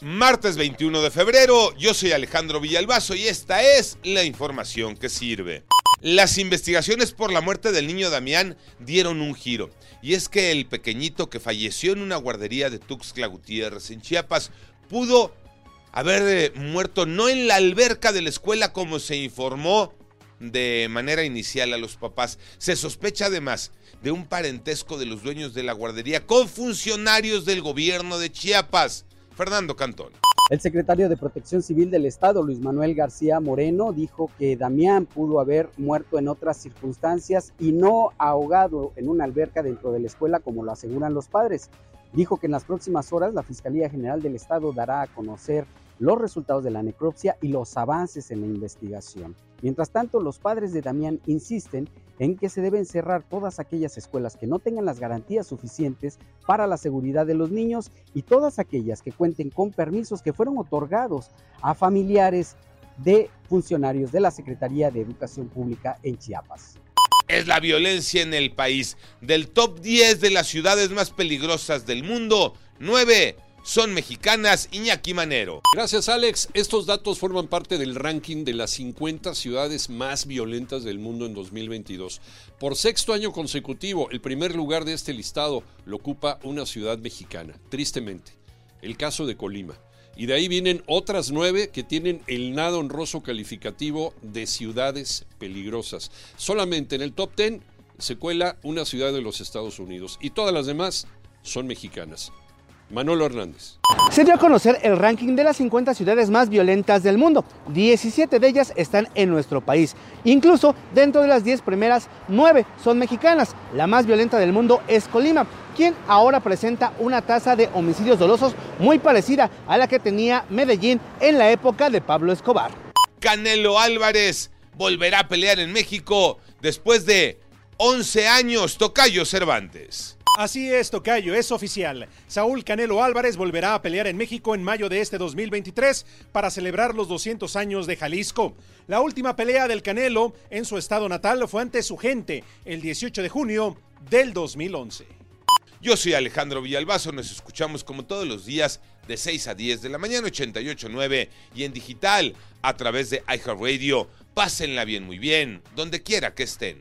Martes 21 de febrero, yo soy Alejandro Villalbazo y esta es la información que sirve. Las investigaciones por la muerte del niño Damián dieron un giro. Y es que el pequeñito que falleció en una guardería de Tuxtla Gutiérrez en Chiapas pudo haber eh, muerto no en la alberca de la escuela como se informó de manera inicial a los papás. Se sospecha además de un parentesco de los dueños de la guardería con funcionarios del gobierno de Chiapas. Fernando Cantón. El secretario de Protección Civil del Estado, Luis Manuel García Moreno, dijo que Damián pudo haber muerto en otras circunstancias y no ahogado en una alberca dentro de la escuela como lo aseguran los padres. Dijo que en las próximas horas la Fiscalía General del Estado dará a conocer los resultados de la necropsia y los avances en la investigación. Mientras tanto, los padres de Damián insisten en que se deben cerrar todas aquellas escuelas que no tengan las garantías suficientes para la seguridad de los niños y todas aquellas que cuenten con permisos que fueron otorgados a familiares de funcionarios de la Secretaría de Educación Pública en Chiapas. Es la violencia en el país. Del top 10 de las ciudades más peligrosas del mundo, 9 son mexicanas, Iñaki Manero. Gracias, Alex. Estos datos forman parte del ranking de las 50 ciudades más violentas del mundo en 2022. Por sexto año consecutivo, el primer lugar de este listado lo ocupa una ciudad mexicana, tristemente. El caso de Colima. Y de ahí vienen otras nueve que tienen el nada honroso calificativo de ciudades peligrosas. Solamente en el top 10 se cuela una ciudad de los Estados Unidos y todas las demás son mexicanas. Manolo Hernández. Se dio a conocer el ranking de las 50 ciudades más violentas del mundo. 17 de ellas están en nuestro país. Incluso dentro de las 10 primeras, 9 son mexicanas. La más violenta del mundo es Colima, quien ahora presenta una tasa de homicidios dolosos muy parecida a la que tenía Medellín en la época de Pablo Escobar. Canelo Álvarez volverá a pelear en México después de 11 años. Tocayo Cervantes. Así es, Tocayo, es oficial. Saúl Canelo Álvarez volverá a pelear en México en mayo de este 2023 para celebrar los 200 años de Jalisco. La última pelea del Canelo en su estado natal fue ante su gente el 18 de junio del 2011. Yo soy Alejandro Villalbazo, nos escuchamos como todos los días de 6 a 10 de la mañana 88.9 y en digital a través de iHeartRadio. Pásenla bien, muy bien, donde quiera que estén.